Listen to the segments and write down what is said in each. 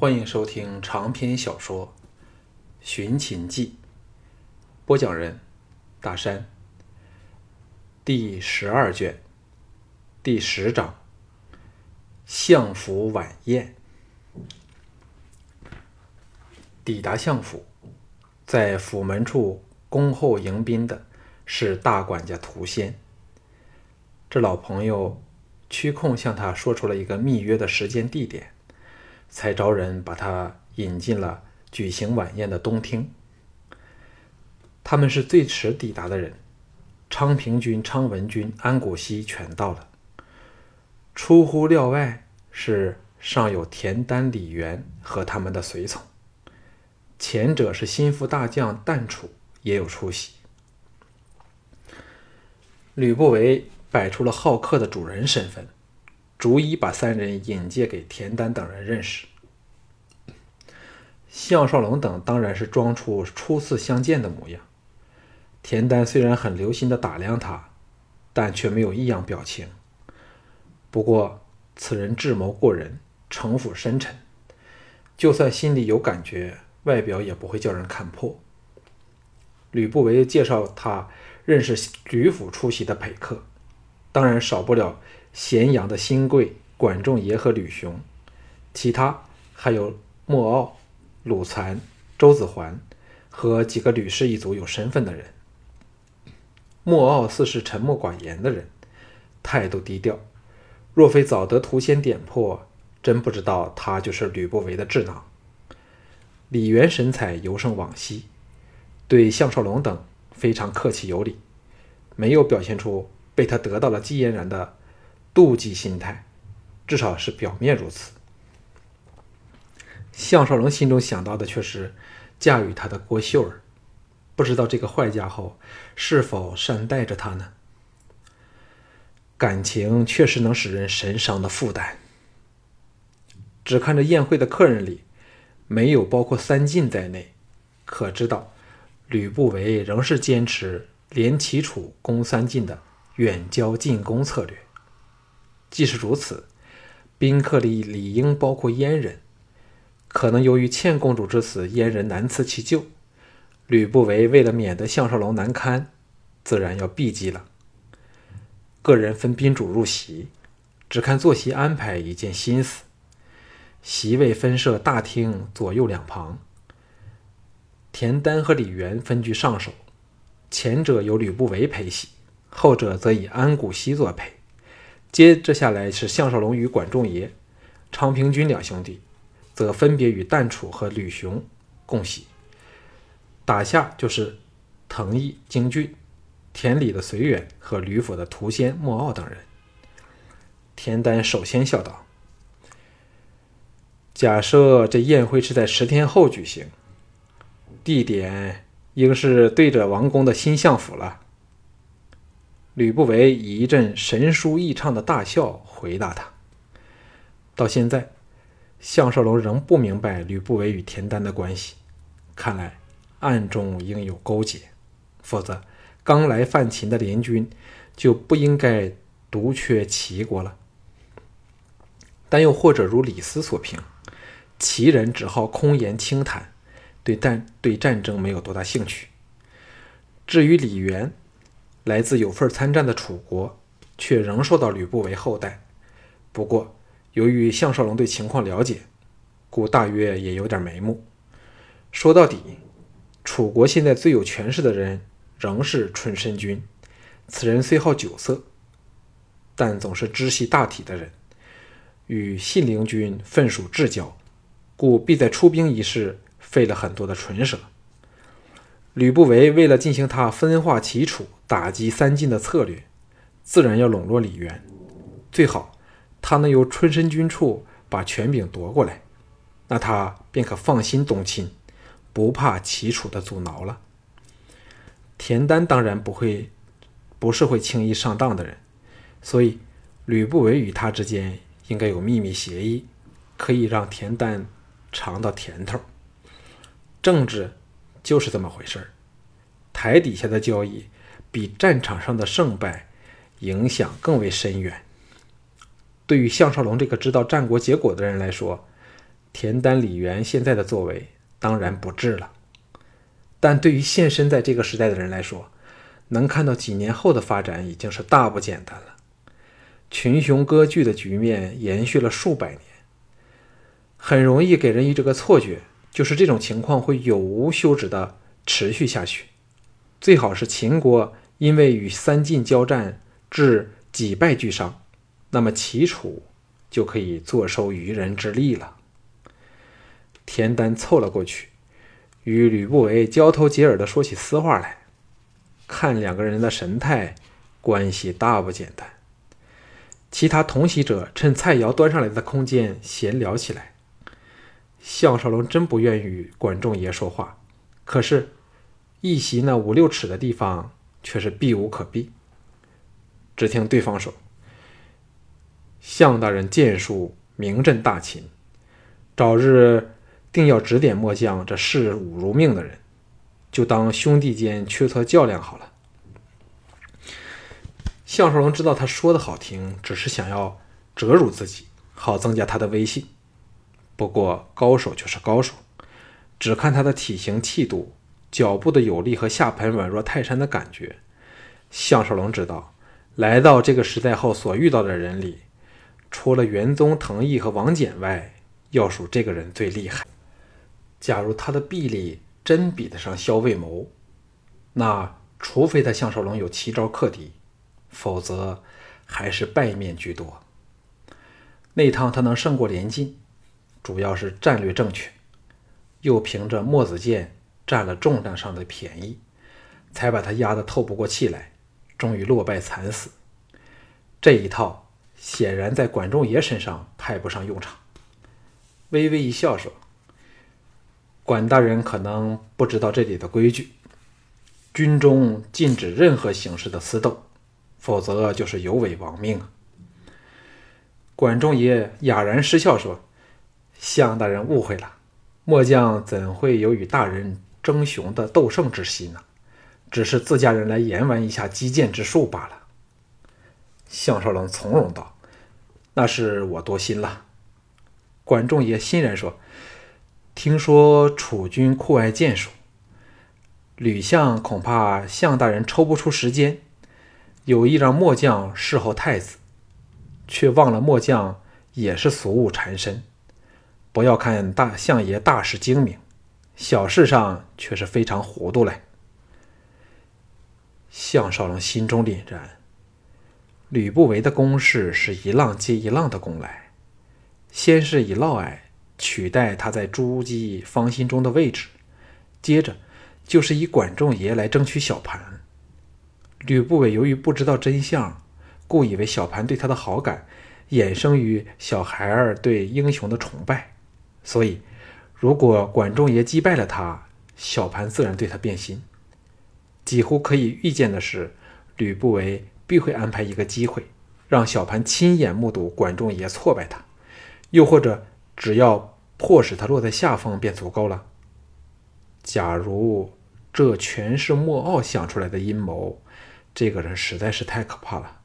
欢迎收听长篇小说《寻秦记》，播讲人：大山。第十二卷，第十章：相府晚宴。抵达相府，在府门处恭候迎宾的是大管家涂仙。这老朋友屈控向他说出了一个密约的时间地点。才招人把他引进了举行晚宴的东厅。他们是最迟抵达的人，昌平君、昌文君、安谷西全到了。出乎料外是尚有田丹、李元和他们的随从，前者是心腹大将旦楚也有出席。吕不韦摆出了好客的主人身份。逐一把三人引荐给田丹等人认识。项少龙等当然是装出初次相见的模样。田丹虽然很留心地打量他，但却没有异样表情。不过此人智谋过人，城府深沉，就算心里有感觉，外表也不会叫人看破。吕不韦介绍他认识吕府出席的陪客，当然少不了。咸阳的新贵管仲爷和吕雄，其他还有莫傲、鲁残、周子桓和几个吕氏一族有身份的人。莫傲似是沉默寡言的人，态度低调。若非早得图仙点破，真不知道他就是吕不韦的智囊。李元神采尤胜往昔，对项少龙等非常客气有礼，没有表现出被他得到了季嫣然的。妒忌心态，至少是表面如此。项少龙心中想到的却是驾驭他的郭秀儿，不知道这个坏家伙是否善待着他呢？感情确实能使人神伤的负担。只看着宴会的客人里，没有包括三晋在内，可知道吕不韦仍是坚持连齐楚攻三晋的远交近攻策略。既是如此，宾客里理应包括阉人。可能由于倩公主之死，阉人难辞其咎。吕不韦为了免得项少龙难堪，自然要避忌了。个人分宾主入席，只看坐席安排一件心思。席位分设大厅左右两旁，田丹和李元分居上首，前者由吕不韦陪席，后者则以安谷西作陪。接着下来是项少龙与管仲爷、昌平君两兄弟，则分别与旦楚和吕雄共席。打下就是藤毅、京俊、田里的随远和吕府的涂仙、莫傲等人。田丹首先笑道：“假设这宴会是在十天后举行，地点应是对着王宫的新相府了。”吕不韦以一阵神舒异畅的大笑回答他。到现在，项少龙仍不明白吕不韦与田丹的关系，看来暗中应有勾结，否则刚来犯秦的联军就不应该独缺齐国了。但又或者如李斯所评，齐人只好空言轻谈，对战对战争没有多大兴趣。至于李元，来自有份参战的楚国，却仍受到吕不韦厚待。不过，由于项少龙对情况了解，故大约也有点眉目。说到底，楚国现在最有权势的人仍是春申君。此人虽好酒色，但总是知悉大体的人，与信陵君分属至交，故必在出兵一事费了很多的唇舌。吕不韦为了进行他分化齐楚、打击三晋的策略，自然要笼络李渊，最好他能由春申君处把权柄夺过来，那他便可放心东侵，不怕齐楚的阻挠了。田丹当然不会，不是会轻易上当的人，所以吕不韦与他之间应该有秘密协议，可以让田丹尝到甜头。政治。就是这么回事儿，台底下的交易比战场上的胜败影响更为深远。对于项少龙这个知道战国结果的人来说，田丹、李元现在的作为当然不智了，但对于现身在这个时代的人来说，能看到几年后的发展已经是大不简单了。群雄割据的局面延续了数百年，很容易给人以这个错觉，就是这种情况会有无休止的持续下去。最好是秦国因为与三晋交战致几败俱伤，那么齐楚就可以坐收渔人之利了。田丹凑了过去，与吕不韦交头接耳的说起私话来。看两个人的神态，关系大不简单。其他同席者趁菜肴端上来的空间闲聊起来。项少龙真不愿与管仲爷说话，可是，一席那五六尺的地方却是避无可避。只听对方说：“项大人剑术名震大秦，早日定要指点末将这视武如命的人。”就当兄弟间缺策较量好了。项少龙知道他说的好听，只是想要折辱自己，好增加他的威信。不过高手就是高手，只看他的体型气度、脚步的有力和下盘软若泰山的感觉。项少龙知道，来到这个时代后所遇到的人里，除了元宗藤毅和王翦外，要数这个人最厉害。假如他的臂力，真比得上萧卫谋，那除非他项少龙有奇招克敌，否则还是败面居多。那趟他能胜过连晋，主要是战略正确，又凭着墨子剑占了重量上的便宜，才把他压得透不过气来，终于落败惨死。这一套显然在管仲爷身上派不上用场。微微一笑说。管大人可能不知道这里的规矩，军中禁止任何形式的私斗，否则就是有违亡命啊。管仲爷哑然失笑说：“向大人误会了，末将怎会有与大人争雄的斗胜之心呢？只是自家人来研玩一下击剑之术罢了。”项少龙从容道：“那是我多心了。”管仲也欣然说。听说楚军酷爱剑术，吕相恐怕项大人抽不出时间，有意让末将侍候太子，却忘了末将也是俗物缠身。不要看大相爷大事精明，小事上却是非常糊涂嘞。项少龙心中凛然，吕不韦的攻势是一浪接一浪的攻来，先是以嫪毐。取代他在朱姬芳心中的位置，接着就是以管仲爷来争取小盘。吕不韦由于不知道真相，故以为小盘对他的好感衍生于小孩儿对英雄的崇拜，所以如果管仲爷击败了他，小盘自然对他变心。几乎可以预见的是，吕不韦必会安排一个机会，让小盘亲眼目睹管仲爷挫败他，又或者。只要迫使他落在下风便足够了。假如这全是莫傲想出来的阴谋，这个人实在是太可怕了。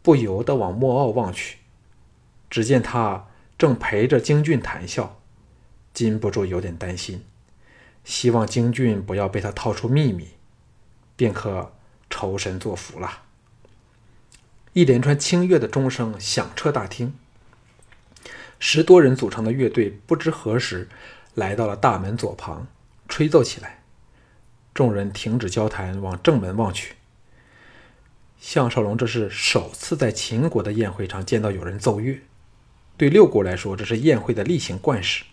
不由得往莫傲望去，只见他正陪着京俊谈笑，禁不住有点担心，希望京俊不要被他套出秘密，便可抽身作福了。一连串清越的钟声响彻大厅。十多人组成的乐队不知何时来到了大门左旁，吹奏起来。众人停止交谈，往正门望去。项少龙这是首次在秦国的宴会上见到有人奏乐，对六国来说这是宴会的例行惯事，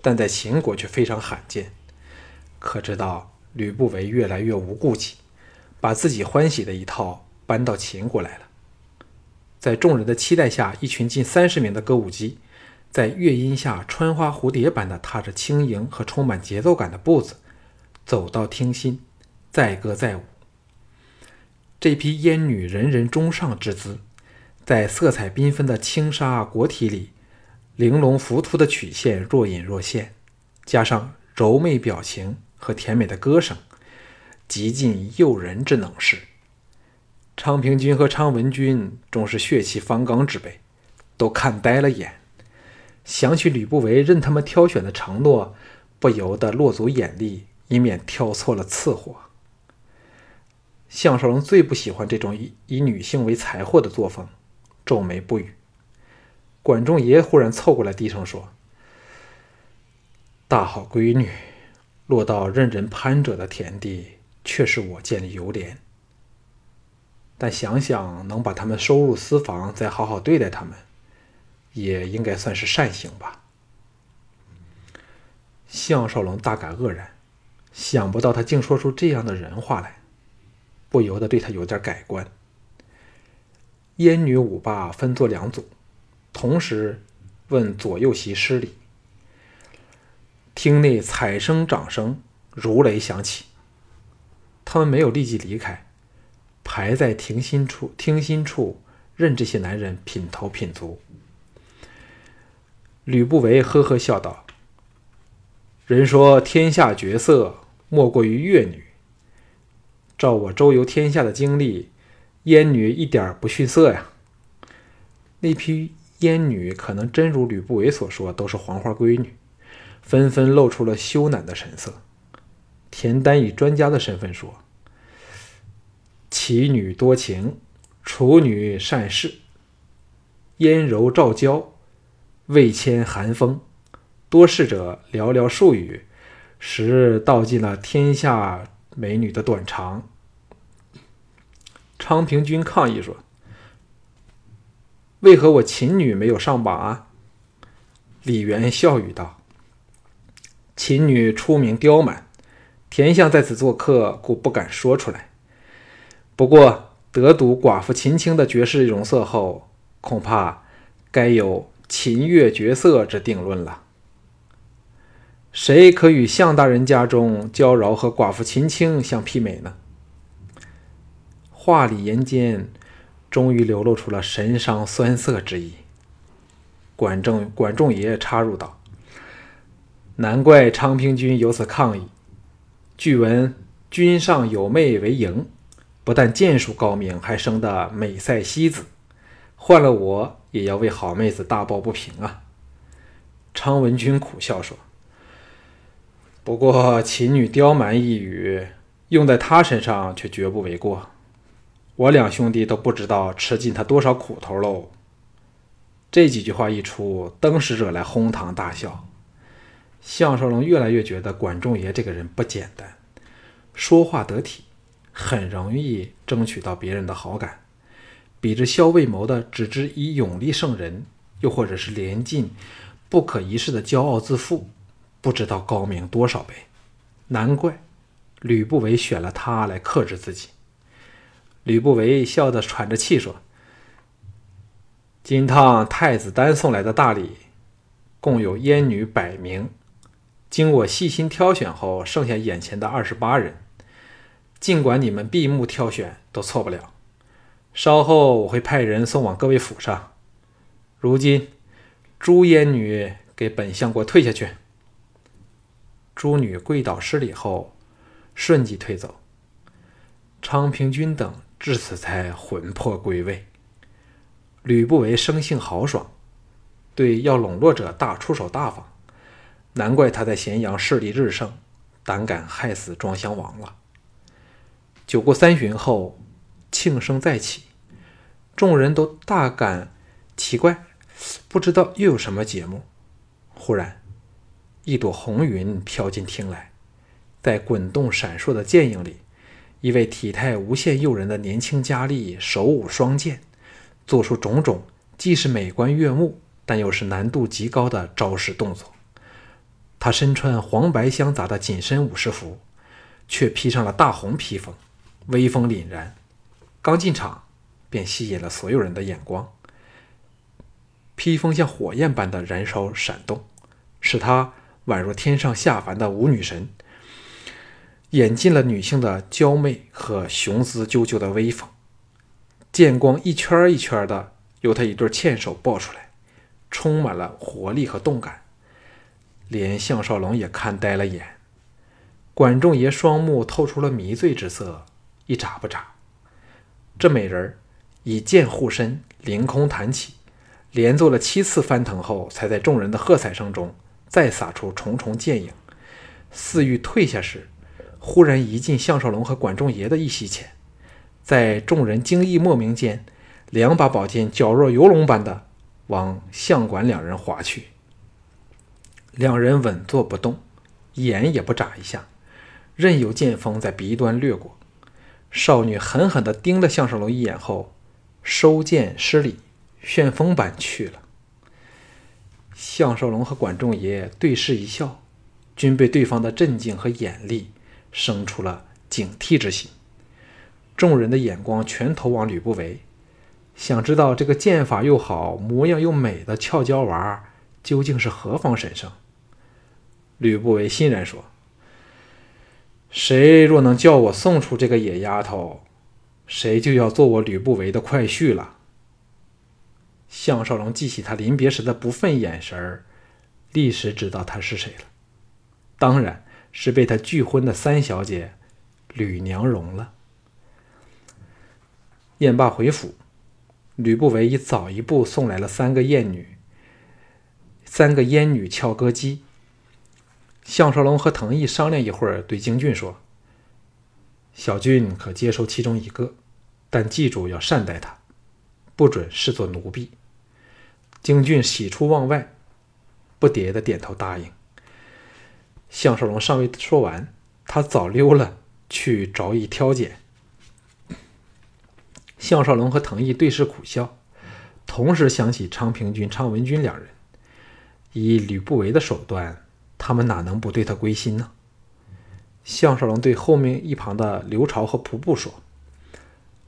但在秦国却非常罕见。可知道吕不韦越来越无顾忌，把自己欢喜的一套搬到秦国来了。在众人的期待下，一群近三十名的歌舞伎。在乐音下，穿花蝴蝶般的踏着轻盈和充满节奏感的步子，走到厅心，载歌载舞。这批烟女人人中上之姿，在色彩缤纷的轻纱裹体里，玲珑浮凸的曲线若隐若现，加上柔媚表情和甜美的歌声，极尽诱人之能事。昌平君和昌文君终是血气方刚之辈，都看呆了眼。想起吕不韦任他们挑选的承诺，不由得落足眼力，以免挑错了次货。项少龙最不喜欢这种以以女性为财货的作风，皱眉不语。管仲爷忽然凑过来，低声说：“大好闺女，落到任人攀折的田地，却是我见的犹怜。但想想能把他们收入私房，再好好对待他们。”也应该算是善行吧。项少龙大感愕然，想不到他竟说出这样的人话来，不由得对他有点改观。燕女舞罢，分作两组，同时问左右席施礼。厅内彩声、掌声如雷响起。他们没有立即离开，排在庭心处，厅心处任这些男人品头品足。吕不韦呵呵笑道：“人说天下绝色，莫过于越女。照我周游天下的经历，燕女一点不逊色呀。那批燕女可能真如吕不韦所说，都是黄花闺女，纷纷露出了羞赧的神色。田丹以专家的身份说：‘奇女多情，楚女善事，燕柔赵娇。’”未迁寒风，多事者寥寥数语，实道尽了天下美女的短长。昌平君抗议说：“为何我秦女没有上榜啊？”李元笑语道：“秦女出名刁蛮，田相在此做客，故不敢说出来。不过得睹寡妇秦青的绝世容色后，恐怕该有。”秦越绝色之定论了。谁可与项大人家中娇娆和寡妇秦青相媲美呢？话里言间，终于流露出了神伤酸涩之意。管仲管仲爷插入道：“难怪昌平君有此抗议。据闻君上有妹为嬴，不但剑术高明，还生得美赛西子。换了我。”也要为好妹子大抱不平啊！昌文君苦笑说：“不过秦女刁蛮一语，用在他身上却绝不为过。我两兄弟都不知道吃尽他多少苦头喽。”这几句话一出，登时惹来哄堂大笑。项少龙越来越觉得管仲爷这个人不简单，说话得体，很容易争取到别人的好感。比之萧卫谋的只知以勇力胜人，又或者是连晋不可一世的骄傲自负，不知道高明多少倍。难怪吕不韦选了他来克制自己。吕不韦笑得喘着气说：“今趟太子丹送来的大礼，共有燕女百名，经我细心挑选后，剩下眼前的二十八人。尽管你们闭目挑选，都错不了。”稍后我会派人送往各位府上。如今，朱烟女给本相国退下去。朱女跪倒施礼后，瞬即退走。昌平君等至此才魂魄归位。吕不韦生性豪爽，对要笼络者大出手大方，难怪他在咸阳势力日盛，胆敢害死庄襄王了。酒过三巡后。庆声再起，众人都大感奇怪，不知道又有什么节目。忽然，一朵红云飘进厅来，在滚动闪烁的剑影里，一位体态无限诱人的年轻佳丽手舞双剑，做出种种既是美观悦目，但又是难度极高的招式动作。她身穿黄白相杂的紧身武士服，却披上了大红披风，威风凛然。刚进场，便吸引了所有人的眼光。披风像火焰般的燃烧闪动，使她宛若天上下凡的舞女神，演尽了女性的娇媚和雄姿赳赳的威风。剑光一圈一圈的由她一对纤手抱出来，充满了活力和动感，连项少龙也看呆了眼。管仲爷双目透出了迷醉之色，一眨不眨。这美人以剑护身，凌空弹起，连做了七次翻腾后，才在众人的喝彩声中再撒出重重剑影。似欲退下时，忽然移进项少龙和管仲爷的一席前，在众人惊异莫名间，两把宝剑矫若游龙般的往项管两人划去。两人稳坐不动，眼也不眨一下，任由剑锋在鼻端掠过。少女狠狠地盯了项少龙一眼后，收剑施礼。旋风般去了。项少龙和管仲爷对视一笑，均被对方的镇静和眼力生出了警惕之心。众人的眼光全投往吕不韦，想知道这个剑法又好、模样又美的俏娇娃究竟是何方神圣。吕不韦欣然说：“谁若能叫我送出这个野丫头，谁就要做我吕不韦的快婿了。”项少龙记起他临别时的不忿眼神，立时知道他是谁了，当然是被他拒婚的三小姐吕娘容了。燕罢回府，吕不韦已早一步送来了三个燕女，三个燕女俏歌姬。项少龙和藤毅商量一会儿，对京俊说：“小俊可接受其中一个，但记住要善待他，不准视作奴婢。”京俊喜出望外，不迭的点头答应。项少龙尚未说完，他早溜了去着意挑拣。项少龙和藤毅对视苦笑，同时想起昌平君、昌文君两人。以吕不韦的手段，他们哪能不对他归心呢？项少龙对后面一旁的刘朝和仆布说：“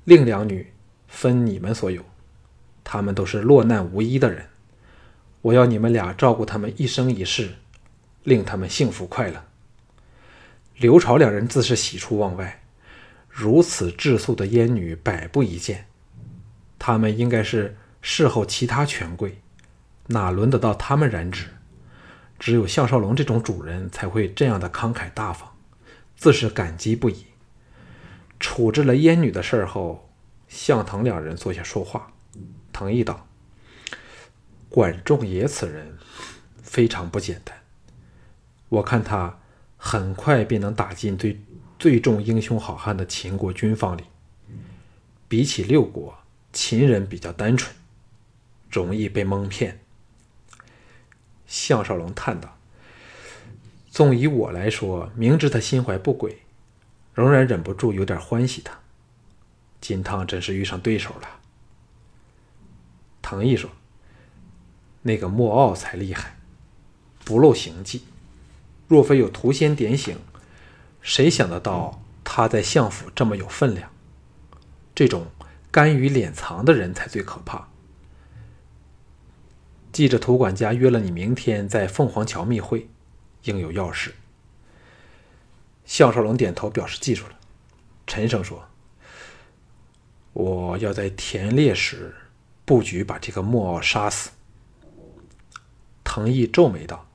另两女分你们所有。”他们都是落难无依的人，我要你们俩照顾他们一生一世，令他们幸福快乐。刘朝两人自是喜出望外，如此质素的烟女百不一见，他们应该是事后其他权贵，哪轮得到他们染指？只有项少龙这种主人才会这样的慷慨大方，自是感激不已。处置了烟女的事后，向腾两人坐下说话。腾毅道：“管仲爷此人非常不简单，我看他很快便能打进最最重英雄好汉的秦国军方里。比起六国，秦人比较单纯，容易被蒙骗。”项少龙叹道：“纵以我来说，明知他心怀不轨，仍然忍不住有点欢喜他。金汤真是遇上对手了。”唐毅说：“那个莫傲才厉害，不露行迹。若非有屠仙点醒，谁想得到他在相府这么有分量？这种甘于敛藏的人才最可怕。记着，图管家约了你明天在凤凰桥密会，应有要事。”项少龙点头表示记住了，沉声说：“我要在田猎时。”布局把这个莫傲杀死。藤毅皱眉道：“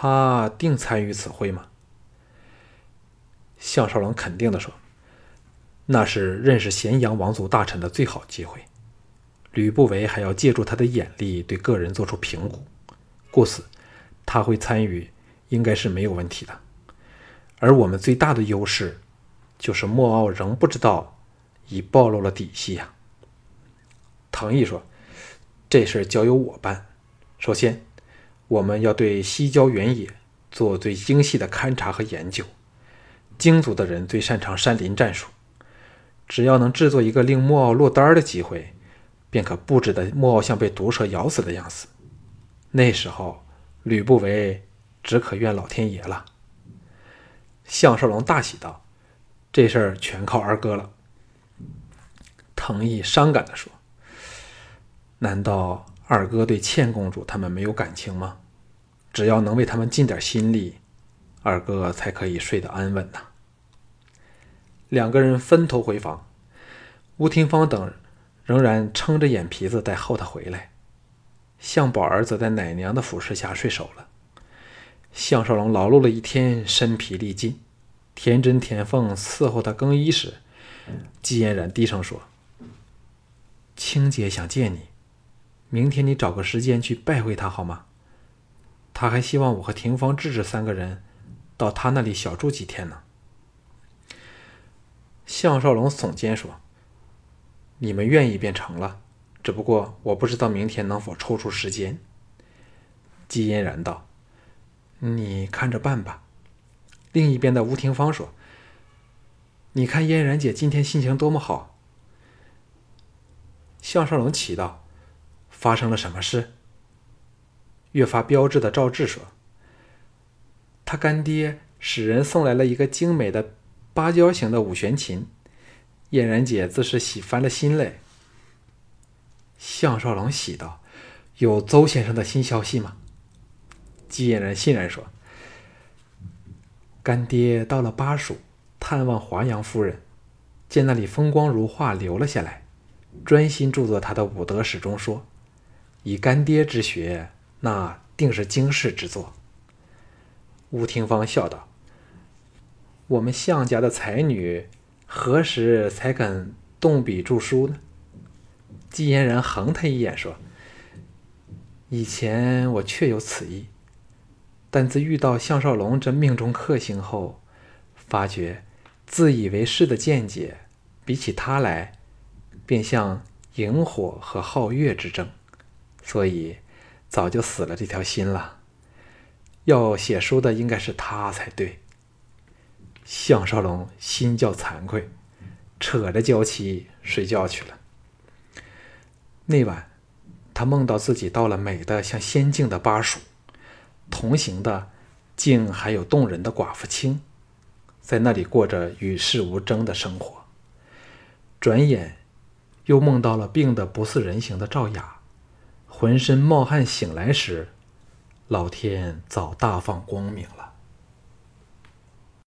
他定参与此会吗？”项少龙肯定的说：“那是认识咸阳王族大臣的最好机会。吕不韦还要借助他的眼力对个人做出评估，故此他会参与，应该是没有问题的。而我们最大的优势，就是莫傲仍不知道已暴露了底细呀。”唐毅说：“这事交由我办。首先，我们要对西郊原野做最精细的勘察和研究。京族的人最擅长山林战术，只要能制作一个令莫奥落单的机会，便可布置的莫奥像被毒蛇咬死的样子。那时候，吕不韦只可怨老天爷了。”项少龙大喜道：“这事儿全靠二哥了。”藤毅伤感地说。难道二哥对倩公主他们没有感情吗？只要能为他们尽点心力，二哥才可以睡得安稳呐。两个人分头回房，吴廷芳等仍然撑着眼皮子待候他回来。向宝儿则在奶娘的俯视下睡熟了。项少龙劳碌了一天，身疲力尽。田真、田凤伺候他更衣时，季嫣然低声说：“青姐想见你。”明天你找个时间去拜会他好吗？他还希望我和廷芳、智智三个人到他那里小住几天呢。项少龙耸肩说：“你们愿意便成了，只不过我不知道明天能否抽出时间。”季嫣然道：“你看着办吧。”另一边的吴廷芳说：“你看嫣然姐今天心情多么好。”项少龙奇道：“发生了什么事？”越发标致的赵志说：“他干爹使人送来了一个精美的芭蕉形的五弦琴，嫣然姐自是喜翻了心嘞。”项少龙喜道：“有邹先生的新消息吗？”季嫣然欣然说：“干爹到了巴蜀，探望华阳夫人，见那里风光如画，留了下来，专心著作他的五德史中说，以干爹之学。”那定是经世之作。吴廷芳笑道：“我们项家的才女，何时才肯动笔著书呢？”季嫣然横他一眼说：“以前我确有此意，但自遇到项少龙这命中克星后，发觉自以为是的见解，比起他来，便像萤火和皓月之争，所以。”早就死了这条心了。要写书的应该是他才对。项少龙心叫惭愧，扯着娇妻睡觉去了。那晚，他梦到自己到了美的像仙境的巴蜀，同行的竟还有动人的寡妇青，在那里过着与世无争的生活。转眼，又梦到了病的不似人形的赵雅。浑身冒汗，醒来时，老天早大放光明了。